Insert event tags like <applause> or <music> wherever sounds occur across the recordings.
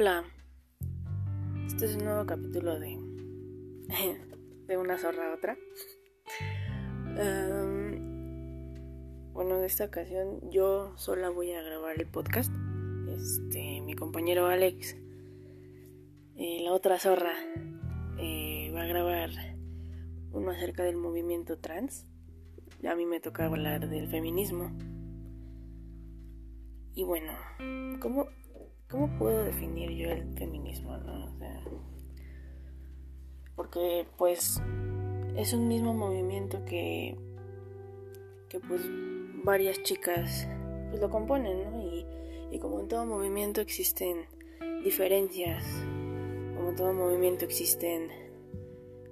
Hola, este es un nuevo capítulo de, <laughs> de una zorra a otra. Um, bueno, en esta ocasión yo sola voy a grabar el podcast. Este, mi compañero Alex, eh, la otra zorra, eh, va a grabar uno acerca del movimiento trans. A mí me toca hablar del feminismo. Y bueno, ¿cómo, ¿cómo puedo definir yo el feminismo? ¿no? porque pues es un mismo movimiento que, que pues varias chicas pues lo componen, ¿no? Y, y como en todo movimiento existen diferencias, como en todo movimiento existen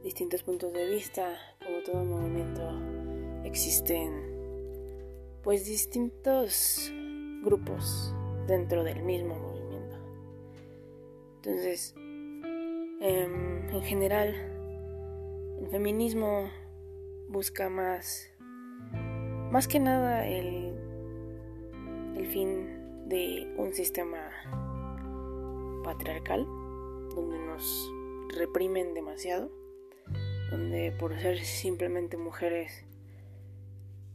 distintos puntos de vista, como todo movimiento existen pues distintos grupos dentro del mismo. Entonces, em, en general, el feminismo busca más, más que nada el, el fin de un sistema patriarcal donde nos reprimen demasiado, donde por ser simplemente mujeres,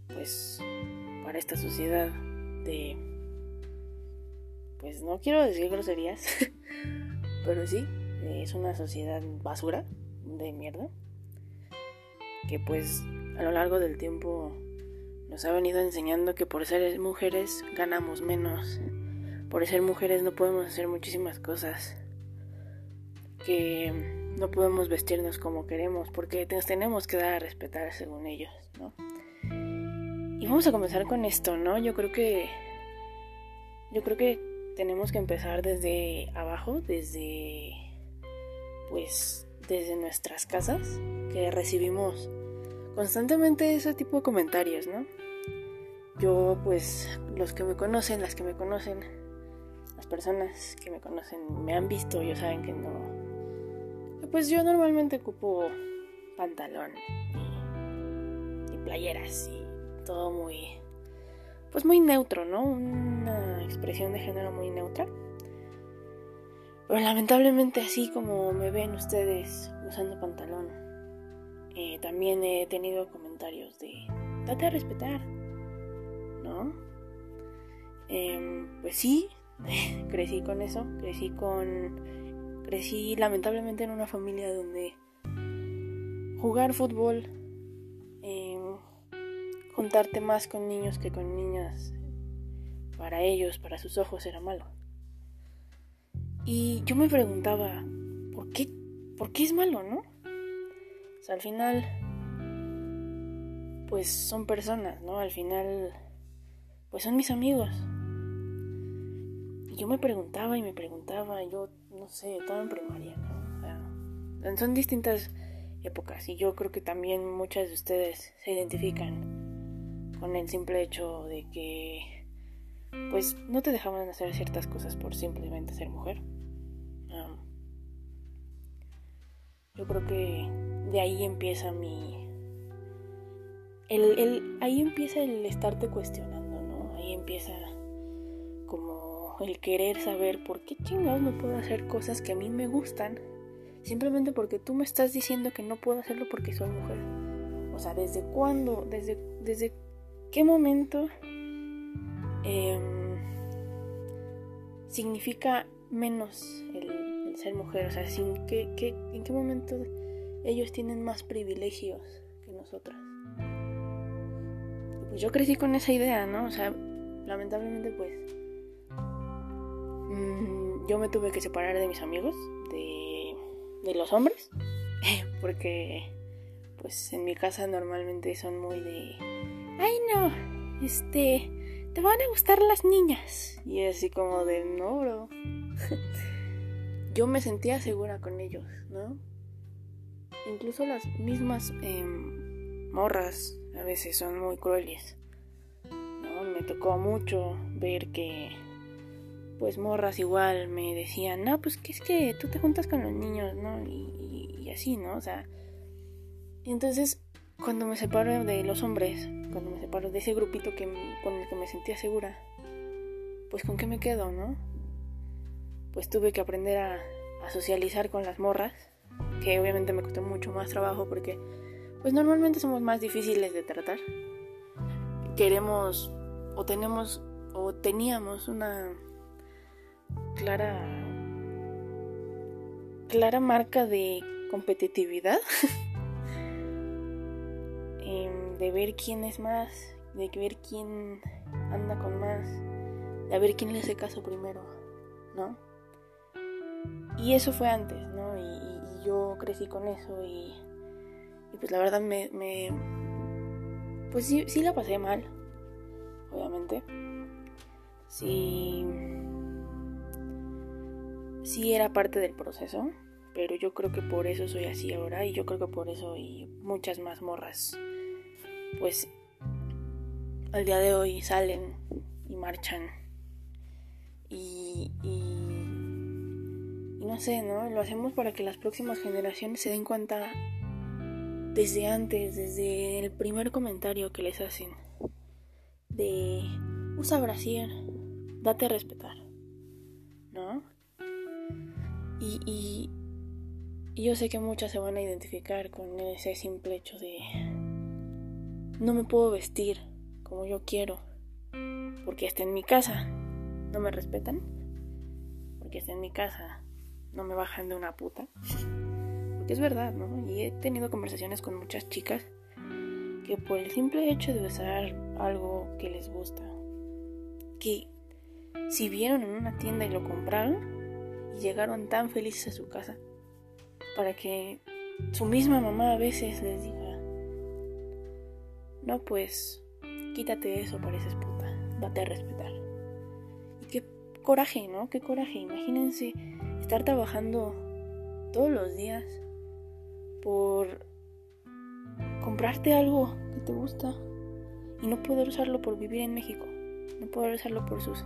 pues para esta sociedad de pues no quiero decir groserías, <laughs> pero sí, es una sociedad basura de mierda que pues a lo largo del tiempo nos ha venido enseñando que por ser mujeres ganamos menos, por ser mujeres no podemos hacer muchísimas cosas, que no podemos vestirnos como queremos, porque nos tenemos que dar a respetar según ellos, ¿no? Y vamos a comenzar con esto, ¿no? Yo creo que yo creo que tenemos que empezar desde abajo, desde pues desde nuestras casas, que recibimos constantemente ese tipo de comentarios, ¿no? Yo pues los que me conocen, las que me conocen, las personas que me conocen me han visto, ellos saben que no pues yo normalmente ocupo pantalón y, y playeras y todo muy, pues muy neutro, ¿no? Una expresión de género muy neutra. Pero lamentablemente así como me ven ustedes usando pantalón, eh, también he tenido comentarios de, date a respetar, ¿no? Em, pues sí, <laughs> crecí con eso, crecí con, crecí lamentablemente en una familia donde jugar fútbol juntarte más con niños que con niñas, para ellos, para sus ojos, era malo. Y yo me preguntaba, ¿por qué, por qué es malo, no? O sea, al final, pues son personas, ¿no? Al final, pues son mis amigos. Y yo me preguntaba y me preguntaba, yo no sé, estaba en primaria, ¿no? O sea, son distintas épocas y yo creo que también muchas de ustedes se identifican con el simple hecho de que pues no te dejaban hacer ciertas cosas por simplemente ser mujer. yo creo que de ahí empieza mi... El, el, ahí empieza el estarte cuestionando, ¿no? Ahí empieza como el querer saber por qué chingados no puedo hacer cosas que a mí me gustan simplemente porque tú me estás diciendo que no puedo hacerlo porque soy mujer. O sea, ¿desde cuándo? ¿Desde, desde qué momento em, significa menos el, ser mujer? O sea, ¿en qué momento ellos tienen más privilegios que nosotras? Pues yo crecí con esa idea, ¿no? O sea, lamentablemente pues mm, yo me tuve que separar de mis amigos, de, de los hombres, <laughs> porque pues en mi casa normalmente son muy de ay no, este, te van a gustar las niñas. Y así como de, no, bro. <laughs> Yo me sentía segura con ellos, ¿no? Incluso las mismas em, morras a veces son muy crueles. ¿no? Me tocó mucho ver que, pues morras igual me decían, no, pues que es que tú te juntas con los niños, ¿no? Y, y así, ¿no? O sea, entonces cuando me separo de los hombres, cuando me separo de ese grupito que, con el que me sentía segura, pues con qué me quedo, ¿no? pues tuve que aprender a, a socializar con las morras, que obviamente me costó mucho más trabajo porque pues normalmente somos más difíciles de tratar. Queremos o tenemos o teníamos una clara clara marca de competitividad <laughs> em, de ver quién es más de ver quién anda con más de ver quién le hace caso primero no y eso fue antes no y, yo crecí con eso y, y pues la verdad me, me pues sí, sí la pasé mal obviamente. Sí sí era parte del proceso, pero yo creo que por eso soy así ahora y yo creo que por eso y muchas más morras pues al día de hoy salen y marchan y, no sé, ¿no? Lo hacemos para que las próximas generaciones se den cuenta desde antes, desde el primer comentario que les hacen de usa brasier, date a respetar, ¿no? Y, yo sé que muchas se van a identificar con ese simple hecho de no me puedo vestir como yo quiero porque está en mi casa. No me respetan porque está en mi casa. No me bajan de una puta porque es verdad no y he tenido conversaciones con muchas chicas que por el simple hecho de usar algo que les gusta que si vieron en una tienda y lo compraron y llegaron tan felices a su casa para que su misma mamá a veces les diga, no pues, quítate eso, pareces puta, date a respetar. Y qué coraje, ¿no? Qué coraje. Imagínense estar trabajando todos los días por comprarte algo que te gusta y no poder usarlo por vivir en México, no poder usarlo por sus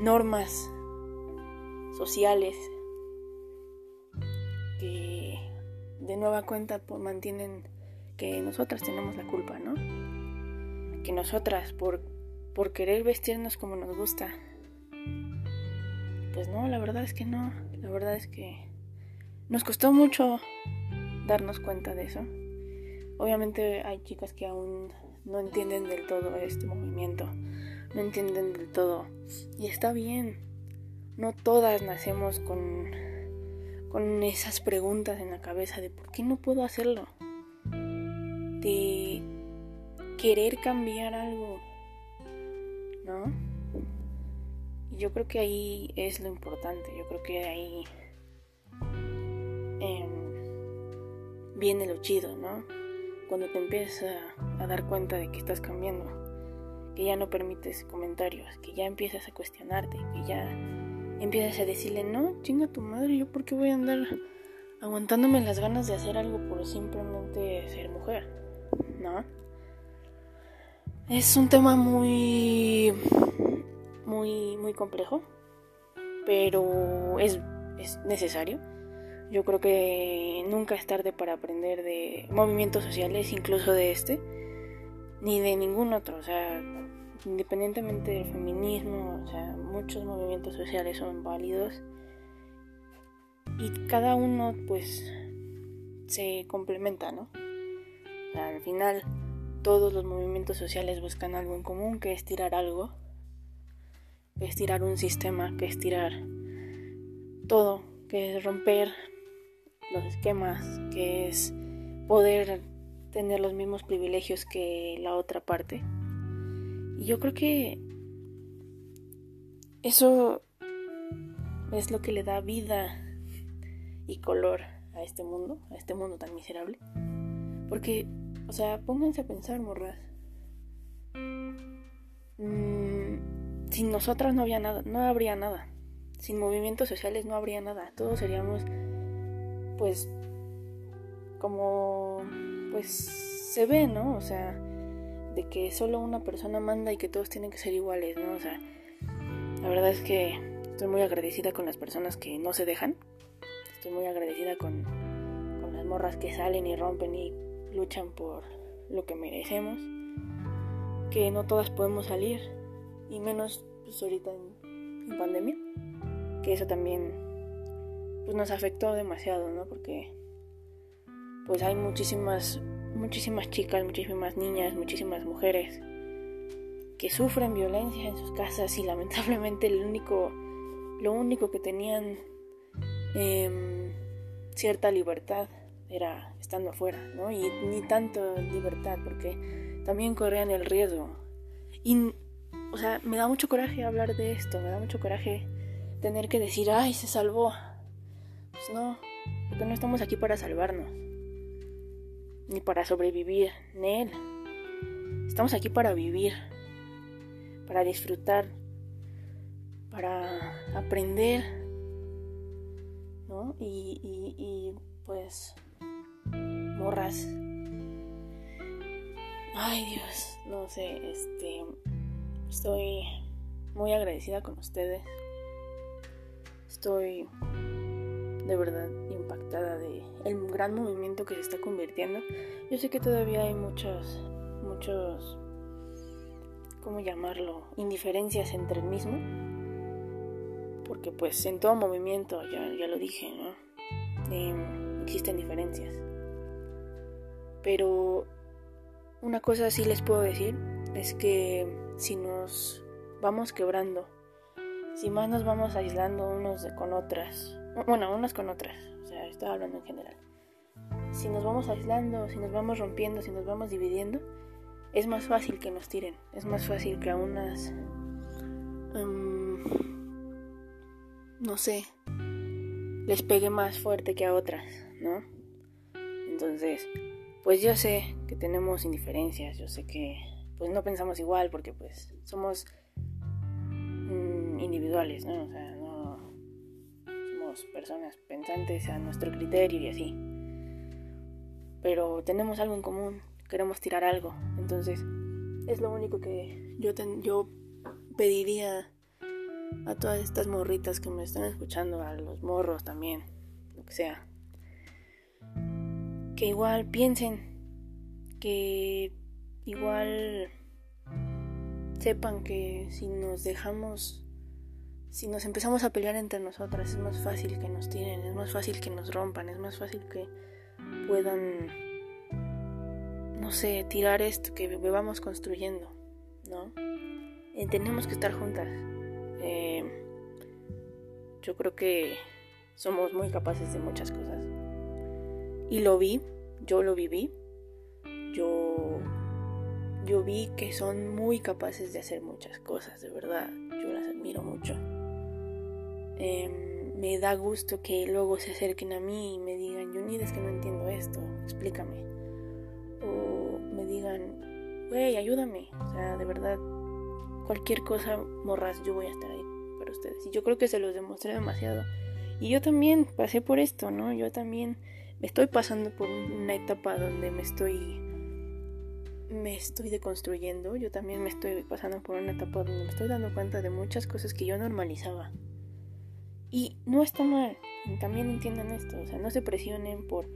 normas sociales que de nueva cuenta pues, mantienen que nosotras tenemos la culpa, ¿no? Que nosotras por, por querer vestirnos como nos gusta. Pues no, la verdad es que no. La verdad es que nos costó mucho darnos cuenta de eso. Obviamente hay chicas que aún no entienden del todo este movimiento. No entienden del todo. Y está bien no todas nacemos con, con esas preguntas en la cabeza de por qué no puedo hacerlo. De querer cambiar algo. ¿No? Y yo creo que ahí es lo importante. Yo creo que ahí em, viene lo chido, ¿no? Cuando te empiezas a, a dar cuenta de que estás cambiando. Que ya no permites comentarios. Que ya empiezas a cuestionarte. Que ya empiezas a decirle, no, chinga tu madre, yo por qué voy a andar aguantándome las ganas de hacer algo por simplemente ser mujer, ¿no? Es un tema muy, muy, muy complejo, pero es, es necesario. Yo creo que nunca es tarde para aprender de movimientos sociales, incluso de este, ni de ningún otro. O sea, independientemente del feminismo, o sea, muchos movimientos sociales son válidos y cada uno pues se complementa, ¿no? Al final todos los movimientos sociales buscan algo en común, que es tirar algo, que es tirar un sistema, que es tirar todo, que es romper los esquemas, que es poder tener los mismos privilegios que la otra parte. Y yo creo que eso es lo que le da vida y color a este mundo, a este mundo tan miserable. Porque, o sea, pónganse a pensar, morras. Mm, sin nosotras no había nada, no habría nada. Sin movimientos sociales no habría nada. Todos seríamos, pues, como, pues, se ve, ¿no? O sea, de que solo una persona manda y que todos tienen que ser iguales, ¿no? O sea, la verdad es que estoy muy agradecida con las personas que no se dejan. Estoy muy agradecida con, con las morras que salen y rompen y luchan por lo que merecemos. Que no todas podemos salir, y menos pues, ahorita en, pandemia. que eso también pues nos afectó demasiado, ¿no? Porque pues hay muchísimas muchísimas chicas, muchísimas niñas, muchísimas mujeres que sufren violencia en sus casas y lamentablemente el único lo único que tenían em, cierta libertad era estando afuera, ¿no? Y ni tanto libertad porque también corrían el riesgo. Y, o sea, me da mucho coraje hablar de esto, me da mucho coraje tener que decir, ay, se salvó. Pues no, porque no estamos aquí para salvarnos, ni para sobrevivir, él Estamos aquí para vivir, para disfrutar, para aprender, ¿no? Y, y, y pues, morras. Ay Dios, no sé, este, estoy muy agradecida con ustedes. Estoy de verdad impactada de el gran movimiento que se está convirtiendo. Yo sé que todavía hay muchos, muchos, ¿cómo llamarlo? Indiferencias entre el mismo. Porque pues en todo movimiento, ya, ya lo dije, ¿no? Em, existen diferencias. Pero una cosa sí les puedo decir es que si nos vamos quebrando si más nos vamos aislando unos con otras, bueno, unas con otras, o sea, estoy hablando en general. Si nos vamos aislando, si nos vamos rompiendo, si nos vamos dividiendo, es más fácil que nos tiren, es más fácil que a unas, em, no sé, les pegue más fuerte que a otras, ¿no? Entonces, pues yo sé que tenemos indiferencias, yo sé que pues no pensamos igual porque pues somos individuales, ¿no? O sea, no somos personas pensantes a nuestro criterio y así. Pero tenemos algo en común, queremos tirar algo. Entonces, es lo único que yo, yo pediría a todas estas morritas que me están escuchando, a los morros también, lo que sea. Que igual piensen, que igual sepan que si nos dejamos si nos empezamos a pelear entre nosotras, es más fácil que nos tiren, es más fácil que nos rompan, es más fácil que puedan, no sé, tirar esto que vamos construyendo, ¿no? Eh, tenemos que estar juntas. Eh, yo creo que somos muy capaces de muchas cosas. Y lo vi, yo lo viví, yo, yo vi que son muy capaces de hacer muchas cosas, de verdad, yo las admiro mucho. Em, me da gusto que luego se acerquen a mí y me digan, Yunid, es que no entiendo esto, explícame. O me digan, güey, ayúdame. O sea, de verdad, cualquier cosa, morras, yo voy a estar ahí para ustedes. Y yo creo que se los demostré demasiado. Y yo también pasé por esto, ¿no? Yo también estoy pasando por una etapa donde me estoy me estoy deconstruyendo, yo también me estoy pasando por una etapa donde me estoy dando cuenta de muchas cosas que yo normalizaba. Y no está mal, también entiendan esto, o sea, no se presionen por,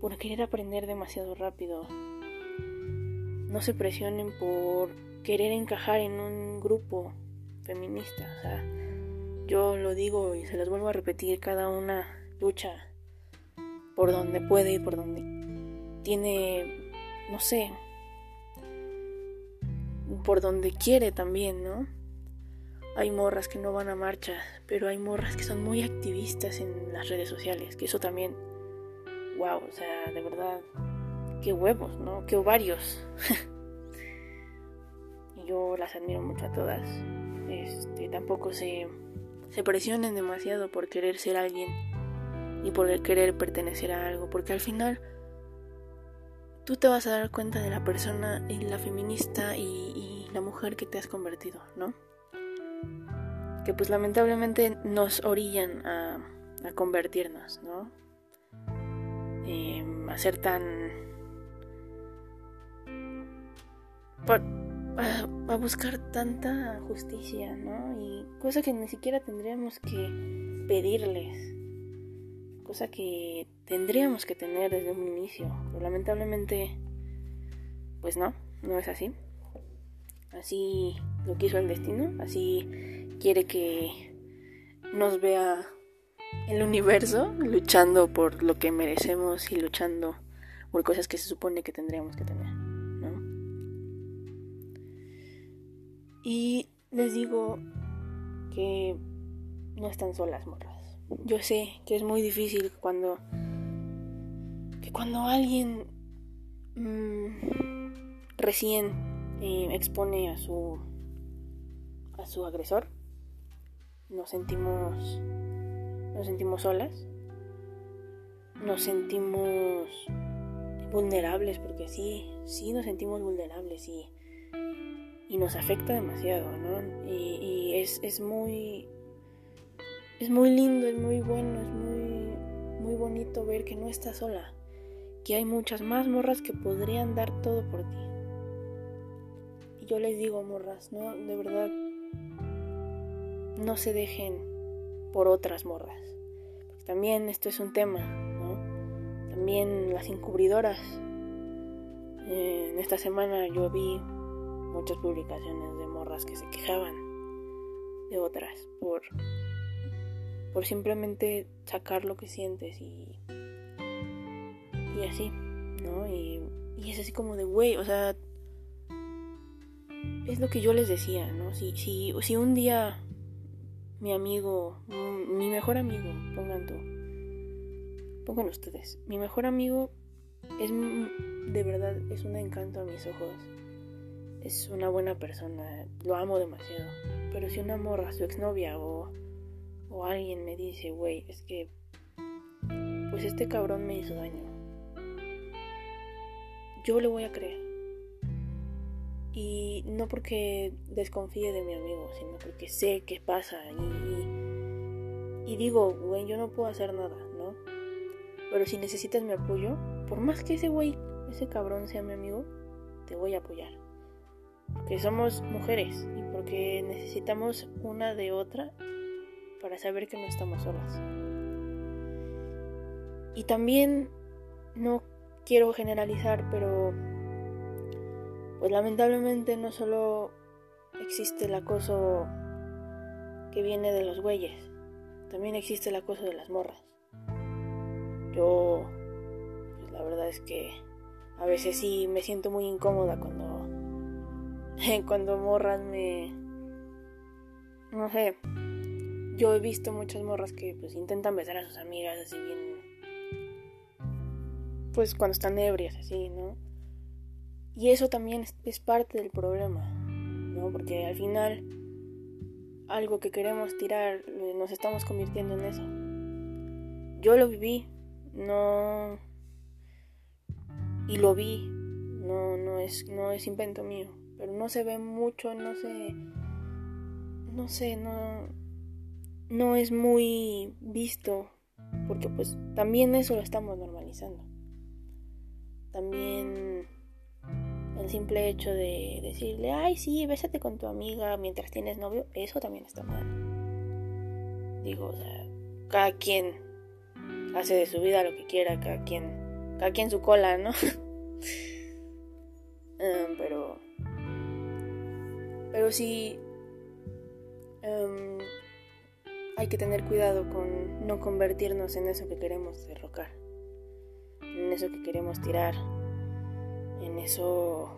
por querer aprender demasiado rápido. No se presionen por querer encajar en un grupo feminista, o sea, yo lo digo y se los vuelvo a repetir, cada una lucha por donde puede y por donde tiene, no sé, por donde quiere también, ¿no? Hay morras que no van a marchas, pero hay morras que son muy activistas en las redes sociales, que eso también, wow, o sea, de verdad, qué huevos, ¿no? Qué ovarios. y <laughs> yo las admiro mucho a todas. Este, tampoco se, se presionen demasiado por querer ser alguien y por querer pertenecer a algo, porque al final tú te vas a dar cuenta de la persona y la feminista y, la mujer que te has convertido, ¿no? que pues lamentablemente nos orillan a, convertirnos, ¿no? Em, a ser tan... A, buscar tanta justicia, ¿no? Y cosa que ni siquiera tendríamos que pedirles, cosa que tendríamos que tener desde un inicio, pero lamentablemente, pues no, no es así. Así lo quiso el destino, así quiere que nos vea el universo luchando por lo que merecemos y luchando por cosas que se supone que tendríamos que tener, ¿no? Y les digo que no están solas, morras. Yo sé que es muy difícil cuando que cuando alguien mmm, recién eh, expone a su a su agresor nos sentimos nos sentimos solas nos sentimos vulnerables porque sí sí nos sentimos vulnerables y y nos afecta demasiado no y, y es, es muy es muy lindo es muy bueno es muy muy bonito ver que no estás sola que hay muchas más morras que podrían dar todo por ti y yo les digo morras no de verdad no se dejen por otras morras. También esto es un tema, ¿no? También las encubridoras. En esta semana yo vi muchas publicaciones de morras que se quejaban de otras por, por simplemente sacar lo que sientes y, y así, ¿no? Y, y es así como de, güey, o sea, es lo que yo les decía, ¿no? Si, si, si un día mi amigo, mi mejor amigo, pongan tú, pongan ustedes, mi mejor amigo es de verdad, es un encanto a mis ojos, es una buena persona, lo amo demasiado, pero si una morra, su exnovia o, o alguien me dice, güey, es que, pues este cabrón me hizo daño, yo le voy a creer. Y no porque desconfíe de mi amigo, sino porque sé qué pasa. Y, y, digo, güey, yo no puedo hacer nada, ¿no? Pero si necesitas mi apoyo, por más que ese güey, ese cabrón sea mi amigo, te voy a apoyar. Porque somos mujeres y porque necesitamos una de otra para saber que no estamos solas. Y también no quiero generalizar, pero pues lamentablemente no solo existe el acoso que viene de los güeyes, también existe el acoso de las morras. Yo, pues la verdad es que a veces sí me siento muy incómoda cuando, <laughs> cuando morras me, no sé, yo he visto muchas morras que pues intentan besar a sus amigas así bien, pues cuando están ebrias así, ¿no? Y eso también es parte del problema, ¿no? Porque al final algo que queremos tirar eh, nos estamos convirtiendo en eso. Yo lo viví, no y lo vi, no no es no es invento mío, pero no se ve mucho, no se no sé, no no es muy visto porque pues también eso lo estamos normalizando. También el simple hecho de decirle, ay, sí, bésate con tu amiga mientras tienes novio, eso también está mal. Digo, o sea, cada quien hace de su vida lo que quiera, cada quien, cada quien su cola, ¿no? um, <laughs> pero, pero sí, um, hay que tener cuidado con no convertirnos en eso que queremos derrocar, en eso que queremos tirar en eso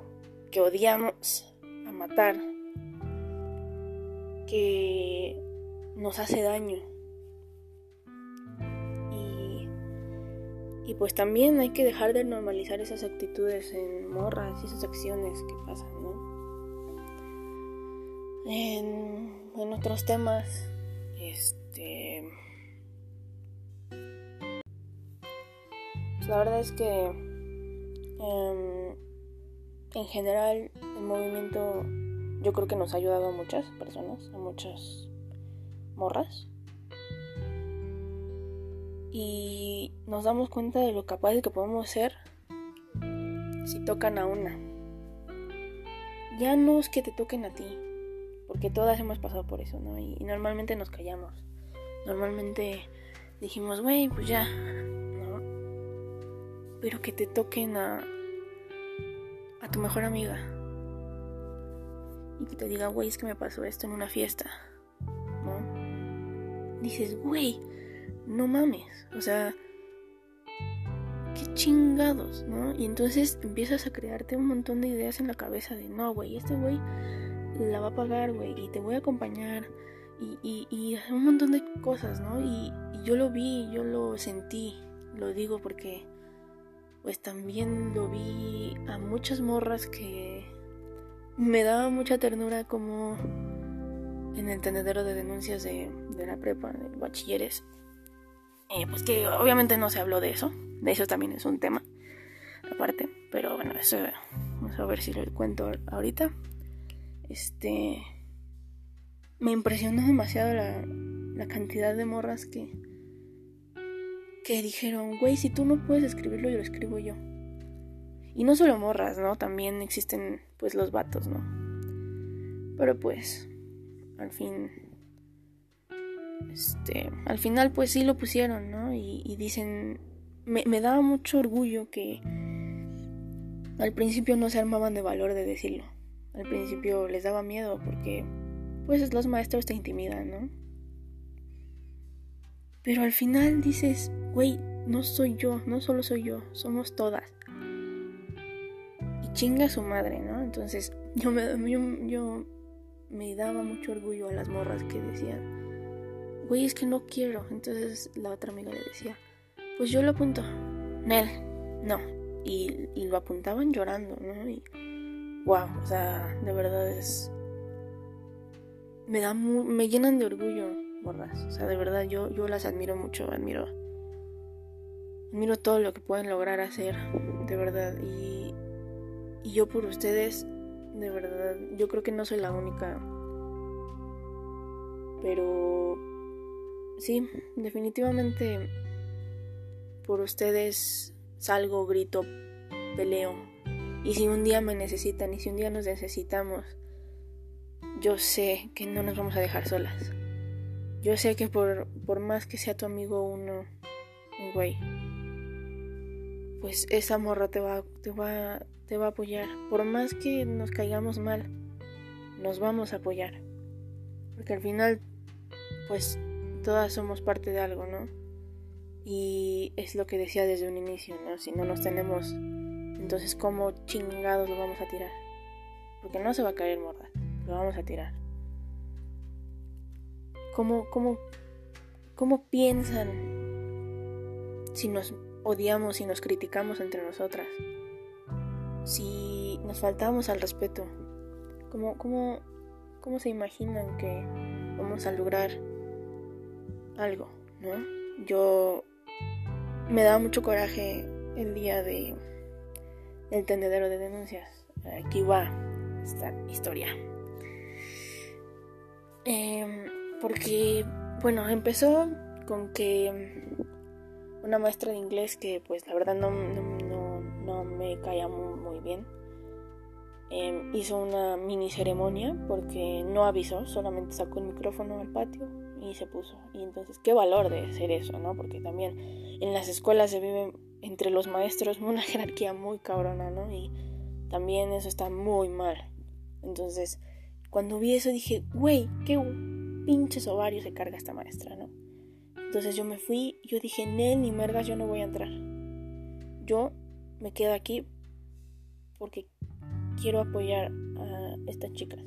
que odiamos a matar, que nos hace daño. Y, y pues también hay que dejar de normalizar esas actitudes en morras y esas acciones que pasan, ¿no? En, en otros temas, este... Pues la verdad es que em, en general el movimiento yo creo que nos ha ayudado a muchas personas, a muchas morras. Y nos damos cuenta de lo capaces que podemos ser si tocan a una. Ya no es que te toquen a ti, porque todas hemos pasado por eso, ¿no? Y, normalmente nos callamos. Normalmente dijimos, güey, pues ya, ¿no? Pero que te toquen a, a tu mejor amiga y que te diga, güey, es que me pasó esto en una fiesta, ¿no? dices, güey, no mames, o sea, qué chingados, ¿no? Y entonces empiezas a crearte un montón de ideas en la cabeza de, no, güey, este güey la va a pagar, güey, y te voy a acompañar, y, y, un montón de cosas, ¿no? Y, y yo lo vi, yo lo sentí, lo digo porque pues también lo vi a muchas morras que me daba mucha ternura como en el tendedero de denuncias de, la prepa, de bachilleres. Eh, pues que obviamente no se habló de eso, de eso también es un tema aparte, pero bueno, eso vamos a ver si lo cuento ahorita. Este me impresionó demasiado la, la cantidad de morras que que dijeron, güey, si tú no puedes escribirlo, yo lo escribo yo. Y no solo morras, ¿no? También existen, pues, los vatos, ¿no? Pero pues, al fin, este, al final, pues sí lo pusieron, ¿no? Y, dicen, me, me daba mucho orgullo que al principio no se armaban de valor de decirlo. Al principio les daba miedo porque, pues, los maestros te intimidan, ¿no? Pero al final dices, güey, no soy yo, no solo soy yo, somos todas. Y chinga su madre, ¿no? Entonces yo me, yo, me daba mucho orgullo a las morras que decían, güey, es que no quiero. Entonces la otra amiga le decía, pues yo lo apunto. Nel, no. Y, y lo apuntaban llorando, ¿no? Y wow, o sea, de verdad es... Me, da me llenan de orgullo morras. O sea, de verdad yo, yo las admiro mucho, admiro Admiro todo lo que pueden lograr hacer, de verdad. Y, y yo por ustedes, de verdad, yo creo que no soy la única. Pero sí, definitivamente por ustedes salgo, grito, peleo. Y si un día me necesitan y si un día nos necesitamos, yo sé que no nos vamos a dejar solas. Yo sé que por, por más que sea tu amigo uno, un güey, pues esa morra te va, te va, te va a apoyar. Por más que nos caigamos mal, nos vamos a apoyar. Porque al final, pues todas somos parte de algo, ¿no? Y es lo que decía desde un inicio, ¿no? Si no nos tenemos, entonces ¿cómo chingados lo vamos a tirar? Porque no se va a caer morra, lo vamos a tirar. ¿Cómo, cómo, cómo piensan si nos odiamos y nos criticamos entre nosotras, si nos faltamos al respeto, ¿cómo, cómo, cómo se imaginan que vamos a lograr algo? ¿no? Yo me daba mucho coraje el día de el tendedero de denuncias. Aquí va esta historia. Em, porque, bueno, empezó con que una maestra de inglés que pues la verdad no, no, me caía muy, bien. Em, hizo una mini ceremonia porque no avisó, solamente sacó el micrófono al patio y se puso. Y entonces, qué valor de hacer eso, ¿no? Porque también en las escuelas se vive entre los maestros <laughs> una jerarquía muy cabrona, ¿no? Y también eso está muy mal. Entonces, cuando vi eso dije, güey, qué pinches ovarios se carga esta maestra, ¿no? Entonces yo me fui, yo dije, Nel, ni mergas, yo no voy a entrar. Yo me quedo aquí porque quiero apoyar a estas chicas.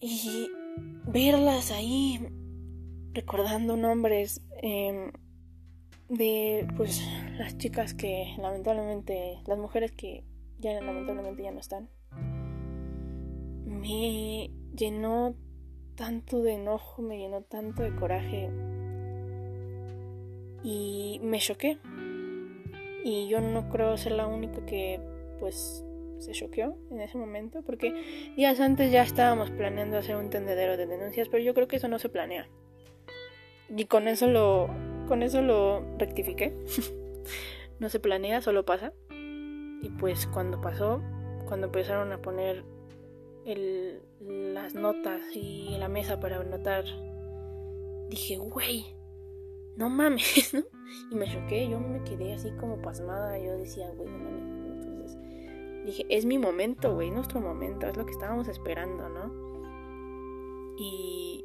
Y verlas ahí recordando nombres em, de pues las chicas que lamentablemente, las mujeres que ya lamentablemente ya no están, me llenó tanto de enojo, me llenó tanto de coraje y me choqué. Y yo no creo ser la única que pues se choqueó en ese momento, porque días antes ya estábamos planeando hacer un tendedero de denuncias, pero yo creo que eso no se planea. Y con eso lo con eso lo rectifiqué. <laughs> no se planea, solo pasa. Y pues cuando pasó, cuando empezaron a poner el, las notas y la mesa para anotar, dije, güey, no mames, <laughs> ¿no? Y me choqué, yo me quedé así como pasmada, yo decía, güey, no mames. Entonces dije, es mi momento, güey, nuestro momento, es lo que estábamos esperando, ¿no? Y,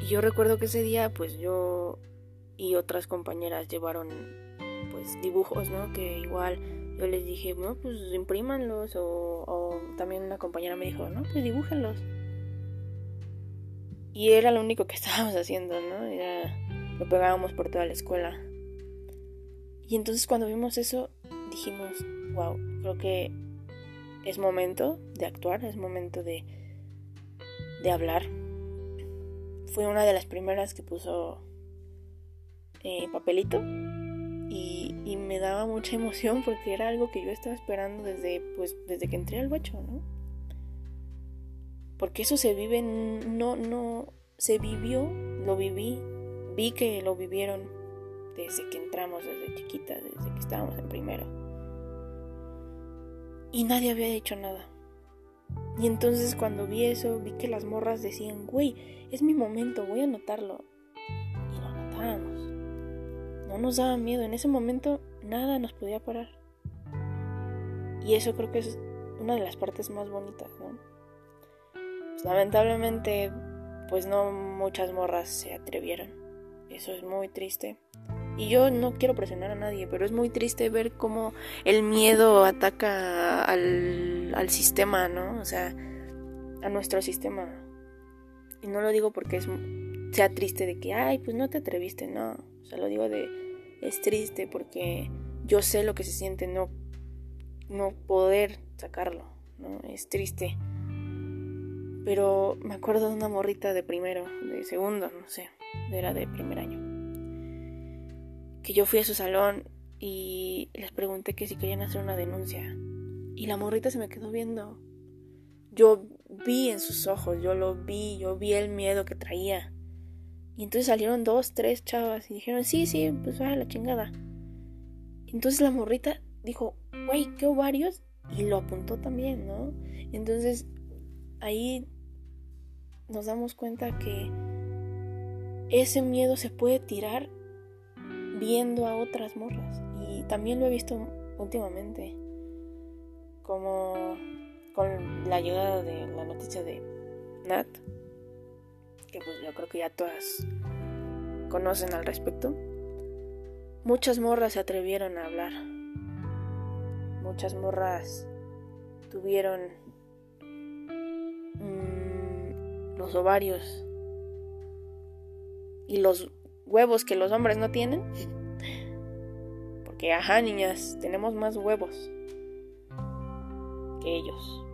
Y yo recuerdo que ese día, pues yo y otras compañeras llevaron, pues, dibujos, ¿no? Que igual yo les dije, no, pues imprímanlos. O, o también una compañera me dijo, no, pues dibújenlos. Y era lo único que <laughs> estábamos haciendo, ¿no? Era, lo pegábamos por toda la escuela. Y entonces cuando vimos eso, dijimos, wow, creo que es momento de actuar, es momento de, de hablar. Fue una de las primeras que puso eh, papelito y, me daba mucha emoción porque era algo que yo estaba esperando desde, pues, desde que entré al bacho, ¿no? Porque eso se vive, no, no, se vivió, lo viví, vi que lo vivieron desde que entramos, desde chiquita, desde que estábamos en primero. Y nadie había hecho nada. Y entonces cuando vi eso, vi que las morras decían, güey, es mi momento, voy a anotarlo. Y lo anotábamos. No nos daba miedo, en ese momento nada nos podía parar. Y eso creo que es una de las partes más bonitas, ¿no? Pues, lamentablemente, pues no muchas morras se atrevieron. Eso es muy triste. Y yo no quiero presionar a nadie, pero es muy triste ver cómo el miedo ataca al, al sistema, ¿no? O sea, a nuestro sistema. Y no lo digo porque es, sea triste de que, ay, pues no te atreviste, no. O sea, lo digo de, es triste porque yo sé lo que se siente no, no poder sacarlo, ¿no? Es triste. Pero me acuerdo de una morrita de primero, de segundo, no sé, era de primer año. Que yo fui a su salón y les pregunté que si querían hacer una denuncia. Y la morrita se me quedó viendo. Yo vi en sus ojos, yo lo vi, yo vi el miedo que traía. Y entonces salieron dos, tres chavas y dijeron, sí, sí, pues va a la chingada. Entonces la morrita dijo, güey, qué ovarios. Y lo apuntó también, ¿no? Entonces ahí nos damos cuenta que ese miedo se puede tirar viendo a otras morras. Y también lo he visto últimamente, como con la llegada de la noticia de Nat, que pues yo creo que ya todas conocen al respecto. Muchas morras se atrevieron a hablar. Muchas morras tuvieron los ovarios y los huevos que los hombres no tienen. Porque, ajá, niñas, tenemos más huevos que ellos.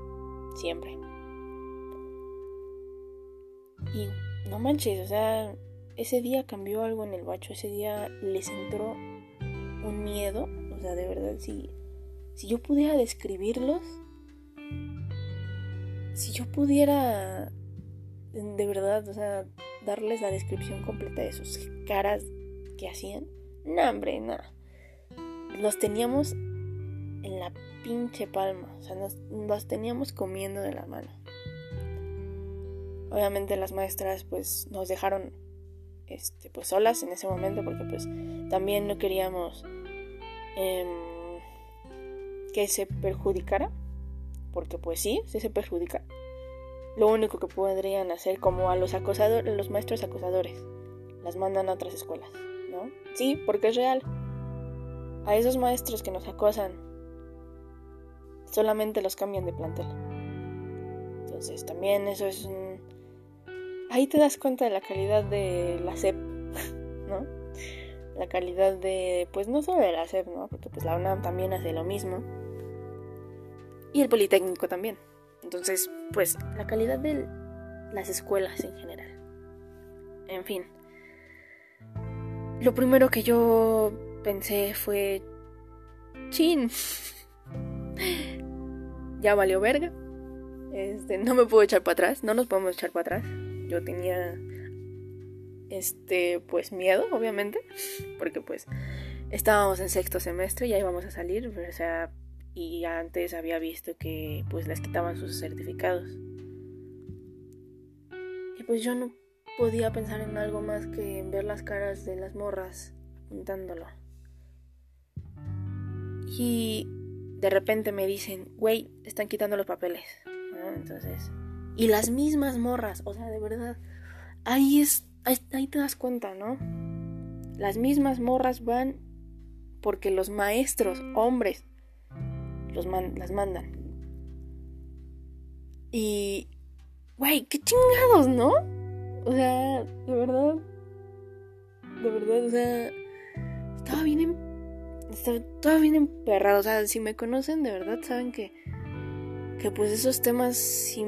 Siempre. Y no manches, o sea, ese día cambió algo en el bacho. Ese día les entró un miedo. O sea, de verdad, si, si yo pudiera describirlos, si yo pudiera de verdad, o sea, darles la descripción completa de sus caras que hacían. No, hombre, nada. Los teníamos en la pinche palma, o sea, los teníamos comiendo de la mano. Obviamente las maestras pues nos dejaron este, pues solas en ese momento porque pues también no queríamos em, que se perjudicara, porque pues sí, sí se perjudica lo único que podrían hacer como a los acosadores, los maestros acosadores. Las mandan a otras escuelas, ¿no? Sí, porque es real. A esos maestros que nos acosan solamente los cambian de plantel. Entonces, también eso es un ahí te das cuenta de la calidad de la SEP, ¿no? La calidad de pues no solo de la SEP, ¿no? Porque pues la UNAM también hace lo mismo. Y el Politécnico también. Entonces, pues la calidad de las escuelas en general. En fin. Lo primero que yo pensé fue... Chin. <laughs> ya valió verga. Este, no me puedo echar para atrás. No nos podemos echar para atrás. Yo tenía... Este, pues miedo, obviamente. Porque pues estábamos en sexto semestre y ya íbamos a salir. O sea, y antes había visto que pues les quitaban sus certificados. Y pues yo no podía pensar en algo más que en ver las caras de las morras apuntándolo. Y de repente me dicen, güey, están quitando los papeles. Entonces, y las mismas morras, o sea, de verdad, ahí es ahí, te das cuenta, ¿no? Las mismas morras van porque los maestros, hombres, los las mandan. Y, güey, qué chingados, ¿no? O sea, de verdad, de verdad, o sea, estaba bien, em, estaba, bien emperrado. O sea, si me conocen, de verdad saben que, que pues esos temas, si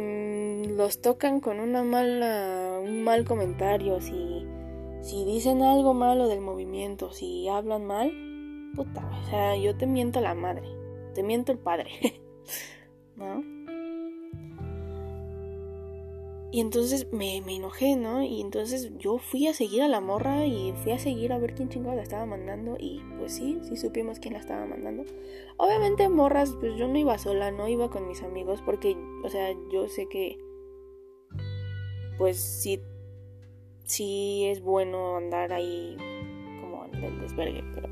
los tocan con una mala, un mal comentario, si, si dicen algo malo del movimiento, si hablan mal, puta, o sea, yo te miento la madre, te miento el padre, <laughs> ¿no? Y entonces me, enojé, ¿no? Y entonces yo fui a seguir a la morra y fui a seguir a ver quién chingado la estaba mandando. Y pues sí, sí supimos quién la estaba mandando. Obviamente, morras, pues yo no iba sola, no iba con mis amigos. Porque, o sea, yo sé que. Pues sí. Sí es bueno andar ahí como en el desvergue, pero.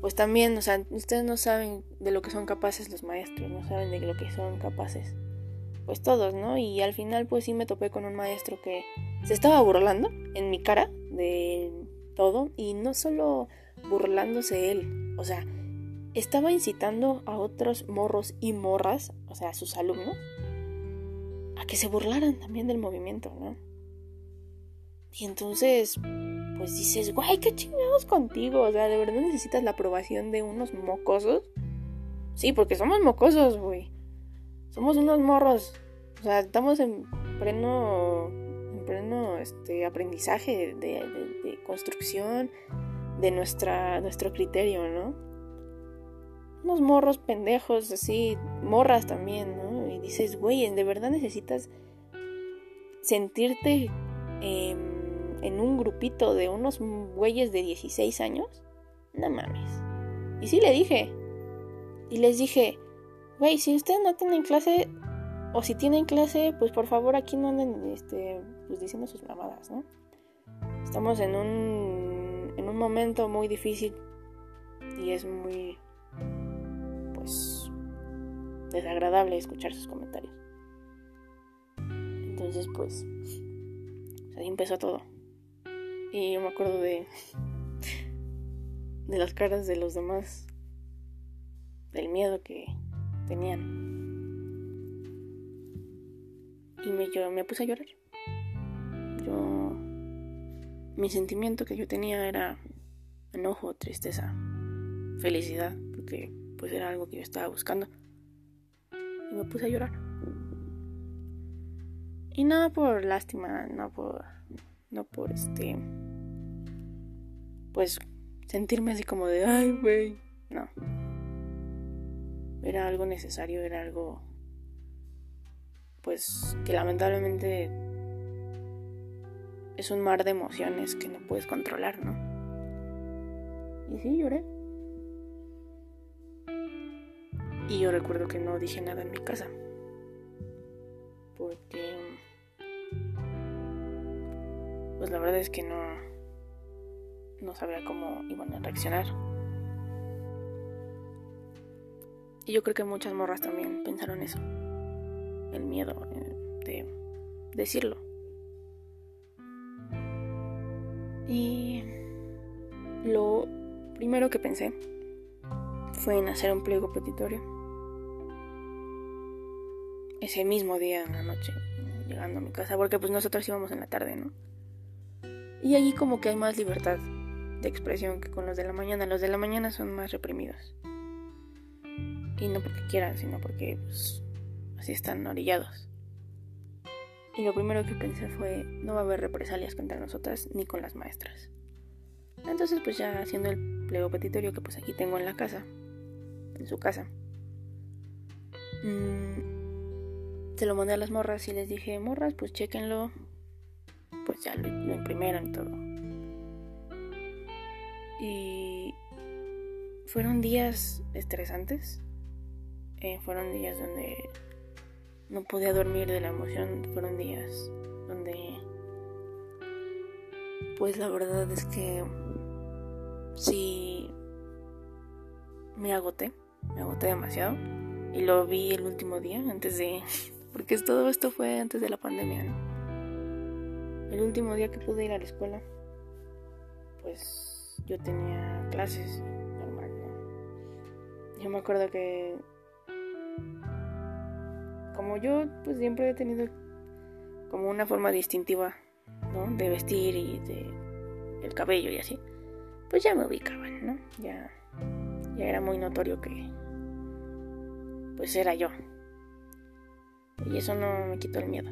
Pues también, o sea, ustedes no saben de lo que son capaces los maestros, no saben de lo que son capaces pues todos, ¿no? Y al final pues sí me topé con un maestro que se estaba burlando en mi cara de todo y no solo burlándose él, o sea, estaba incitando a otros morros y morras, o sea, a sus alumnos, a que se burlaran también del movimiento, ¿no? Y entonces, pues dices, guay, qué chingados contigo, o sea, ¿de verdad necesitas la aprobación de unos mocosos? Sí, porque somos mocosos, güey somos unos morros. O sea, estamos en pleno, en pleno este, aprendizaje de, construcción de nuestra, nuestro criterio, ¿no? Unos morros pendejos, así, morras también, ¿no? Y dices, güey, ¿de verdad necesitas sentirte en un grupito de unos güeyes de 16 años? No mames. Y sí le dije. Y les dije, güey, si ustedes no tienen clase, o si tienen clase, pues por favor aquí no anden este, pues diciendo sus mamadas, ¿no? Estamos en un, en un momento muy difícil y es muy, desagradable escuchar sus comentarios. Entonces, pues, ahí empezó todo. Y yo me acuerdo de, de las caras de los demás, del miedo que, tenían. Y me, yo me puse a llorar. Yo. Mi sentimiento que yo tenía era enojo, tristeza, felicidad, porque pues era algo que yo estaba buscando. Y me puse a llorar. Y no por lástima, no por. No por este. Pues sentirme así como de, ay, güey. No era algo necesario, era algo pues que lamentablemente es un mar de emociones que no puedes controlar, ¿no? Y sí, lloré. Y yo recuerdo que no dije nada en mi casa. Porque pues la verdad es que no no sabía cómo iban a reaccionar. Y yo creo que muchas morras también pensaron eso. El miedo eh, de decirlo. Y lo primero que pensé fue en hacer un pliego petitorio. Ese mismo día en la noche, llegando a mi casa, porque pues nosotros íbamos en la tarde, ¿no? Y allí como que hay más libertad de expresión que con los de la mañana. Los de la mañana son más reprimidos. Y no porque quieran, sino porque pues, así están orillados. Y lo primero que pensé fue, no va a haber represalias contra nosotras ni con las maestras. Entonces pues ya haciendo el pliego petitorio que pues aquí tengo en la casa, en su casa, mm, se lo mandé a las morras y les dije, morras, pues chequenlo. Pues ya lo, imprimieron y todo. Y fueron días estresantes eh, fueron días donde no podía dormir de la emoción, fueron días donde pues la verdad es que sí me agoté, me agoté demasiado y lo vi el último día antes de porque todo esto fue antes de la pandemia, el último día que pude ir a la escuela, pues yo tenía clases normal, ¿no? Yo me acuerdo que como yo pues siempre he tenido como una forma distintiva, ¿no? De vestir y de el cabello y así. Pues ya me ubicaban, ¿no? Ya ya era muy notorio que pues era yo. Y eso no me quitó el miedo.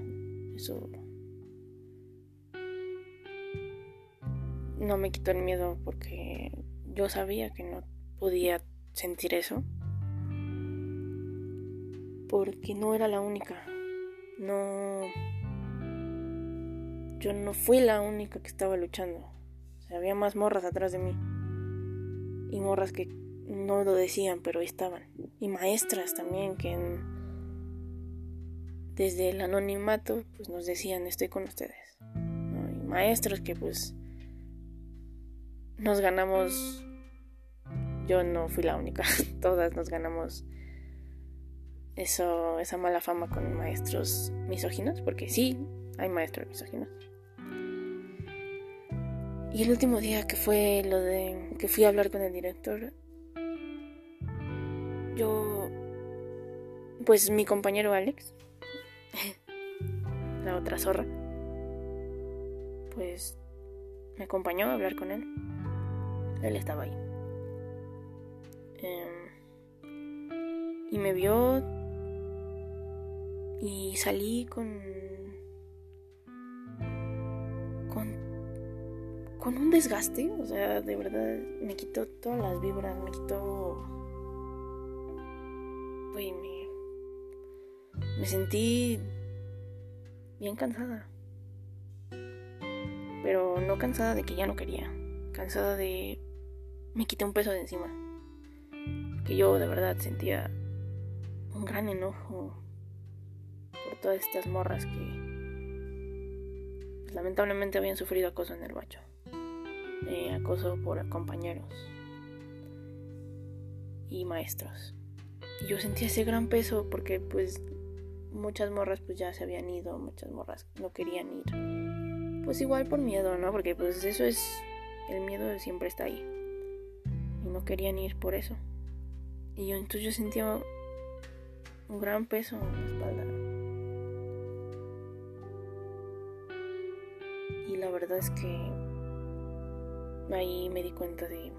Eso no me quitó el miedo porque yo sabía que no podía sentir eso. Porque no era la única. No. Yo no fui la única que estaba luchando. había más morras atrás de mí. Y morras que no lo decían, pero estaban. Y maestras también que desde el anonimato pues nos decían estoy con ustedes. Y maestros que pues nos ganamos, yo no fui la única, <laughs> todas nos ganamos eso, esa mala fama con maestros misóginos, porque sí, hay maestros misóginos. Y el último día que fue lo de que fui a hablar con el director, yo, pues mi compañero Alex, <laughs> la otra zorra, pues me acompañó a hablar con él. Él estaba ahí. Em, y me vio y salí con con con un desgaste, o sea, de verdad me quitó todas las vibras, me quitó y me, me sentí bien cansada. Pero no cansada de que ya no quería. Cansada de... Me quité un peso de encima. Que yo de verdad sentía un gran enojo por todas estas morras que pues, lamentablemente habían sufrido acoso en el bacho. Eh, acoso por compañeros y maestros. Y yo sentía ese gran peso porque pues muchas morras pues ya se habían ido, muchas morras no querían ir. Pues igual por miedo, ¿no? Porque pues eso es, el miedo siempre está ahí. Y no querían ir por eso. Y yo entonces yo sentía un gran peso en la espalda. Y la verdad es que ahí me di cuenta de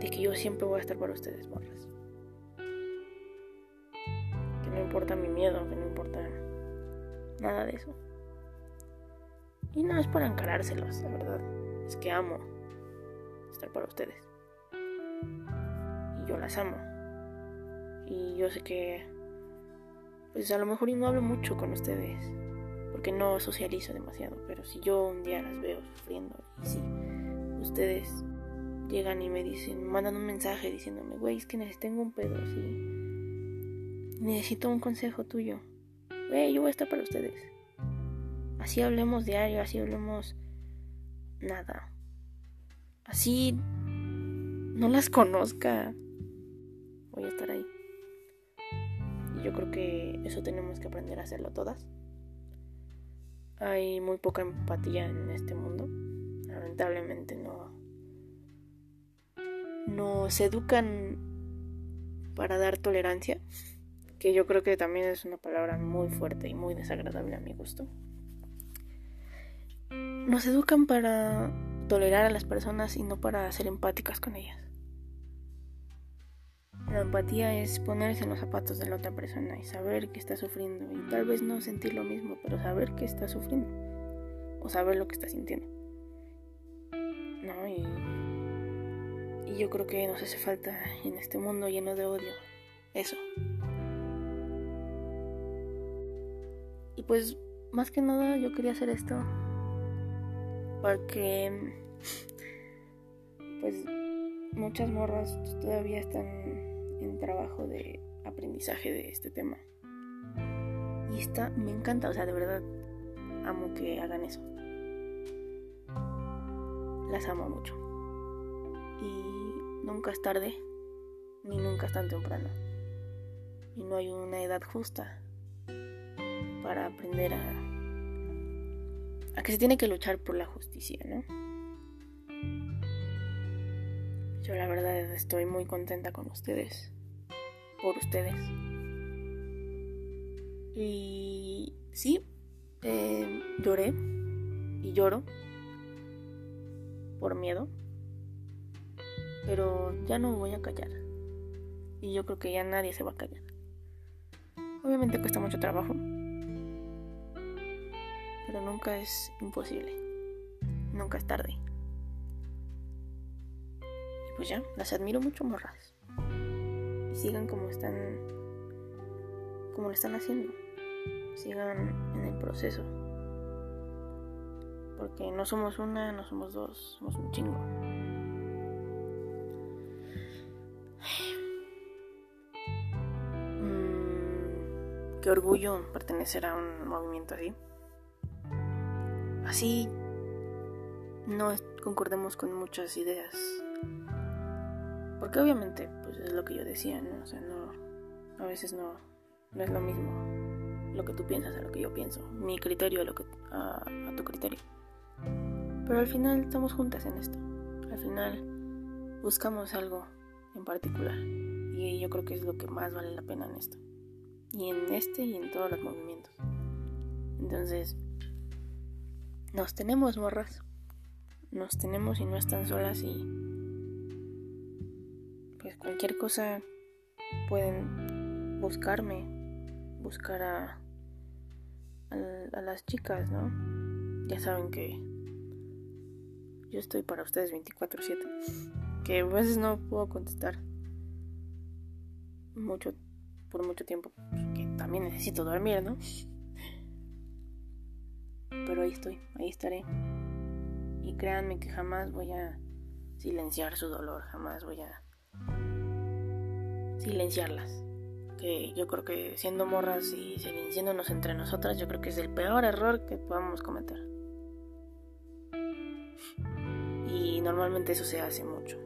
de que yo siempre voy a estar para ustedes, morras. No importa mi miedo, que no importa nada de eso. Y no es para encarárselos, la verdad. Es que amo estar para ustedes. Y yo las amo. Y yo sé que, pues a lo mejor no hablo mucho con ustedes. Porque no socializo demasiado. Pero si yo un día las veo sufriendo y si ustedes llegan y me dicen, mandan un mensaje diciéndome, güey, es que necesito un pedo así. Necesito un consejo tuyo. Güey, yo voy a estar para ustedes. Así hablemos diario, así hablemos nada. Así no las conozca. Voy a estar ahí. Y yo creo que eso tenemos que aprender a hacerlo todas. Hay muy poca empatía en este mundo. Lamentablemente no nos educan para dar tolerancia, que yo creo que también es una palabra muy fuerte y muy desagradable a mi gusto. Nos educan para tolerar a las personas y no para ser empáticas con ellas. La empatía es ponerse en los zapatos de la otra persona y saber que está sufriendo y tal vez no sentir lo mismo, pero saber que está sufriendo o saber lo que está sintiendo. No, y y yo creo que nos hace falta en este mundo lleno de odio. Eso. Pues, más que nada, yo quería hacer esto. Porque, pues, muchas morras todavía están en trabajo de aprendizaje de este tema. Y está, me encanta, o sea, de verdad, amo que hagan eso. Las amo mucho y nunca es tarde ni nunca es tan temprano. Y no hay una edad justa para aprender a, a que se tiene que luchar por la justicia, ¿no? Yo la verdad estoy muy contenta con ustedes, por ustedes. Y sí, eh, lloré y lloro por miedo, pero ya no voy a callar. Y yo creo que ya nadie se va a callar. Obviamente cuesta mucho trabajo, nunca es imposible. Nunca es tarde. Y pues ya, las admiro mucho, morras. Y sigan como están, como lo están haciendo. Sigan en el proceso. Porque no somos una, no somos dos, somos un chingo. Mm, qué orgullo pertenecer a un movimiento así. Así no concordemos con muchas ideas. Porque obviamente, pues es lo que yo decía, ¿no? O sea, no, a veces no, no es lo mismo lo que tú piensas a lo que yo pienso, mi criterio a, lo que, a, a tu criterio. Pero al final estamos juntas en esto. Al final buscamos algo en particular. Y yo creo que es lo que más vale la pena en esto. Y en este y en todos los movimientos. Entonces, nos tenemos morras. Nos tenemos y no están solas y pues cualquier cosa pueden buscarme, buscar a, a, las chicas, ¿no? Ya saben que yo estoy para ustedes 24/7. Que a veces no puedo contestar mucho por mucho tiempo, que también necesito dormir, ¿no? Pero ahí estoy, ahí estaré. Y créanme que jamás voy a silenciar su dolor, jamás voy a silenciarlas. Que yo creo que siendo morras y silenciándonos entre nosotras, yo creo que es el peor error que podamos cometer. Y normalmente eso se hace mucho.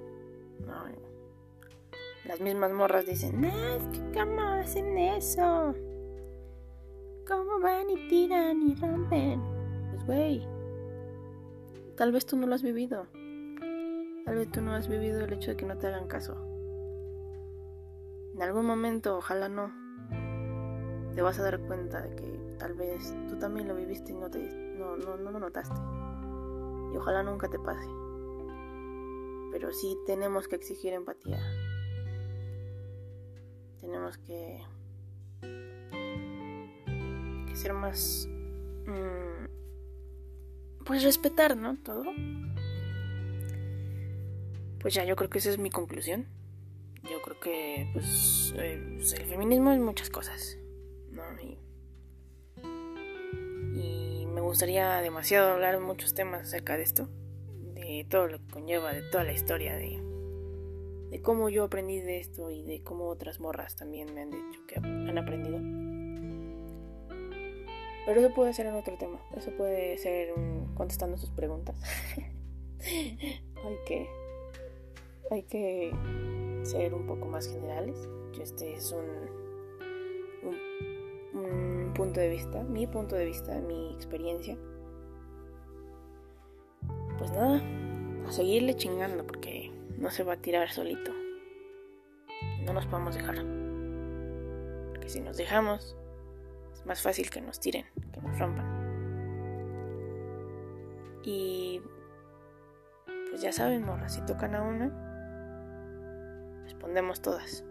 Las mismas morras dicen, no, es que cómo hacen eso. ¿Cómo van y tiran y rompen? Pues güey, tal vez tú no lo has vivido. Tal vez tú no has vivido el hecho de que no te hagan caso. En algún momento, ojalá no, te vas a dar cuenta de que tal vez tú también lo viviste y no, te, no, no, no lo notaste. Y ojalá nunca te pase. Pero sí tenemos que exigir empatía. Tenemos que, que ser más... Mmm, pues respetar, ¿no? Todo. Pues ya, yo creo que esa es mi conclusión yo creo que pues, eh, pues, el feminismo es muchas cosas, ¿no? Y, me gustaría demasiado hablar muchos temas acerca de esto, de todo lo que conlleva, de toda la historia, de, de cómo yo aprendí de esto y de cómo otras morras también me han dicho que han aprendido. Pero eso puede ser en otro tema, eso puede ser contestando sus preguntas. <laughs> hay que hay que ser un poco más generales. Este es un, un, punto de vista, mi punto de vista, mi experiencia. Pues nada, a seguirle chingando porque no se va a tirar solito. No nos podemos dejar. Porque si nos dejamos, más fácil que nos tiren, que nos rompan. Y pues ya saben, morra, si tocan a una, respondemos todas.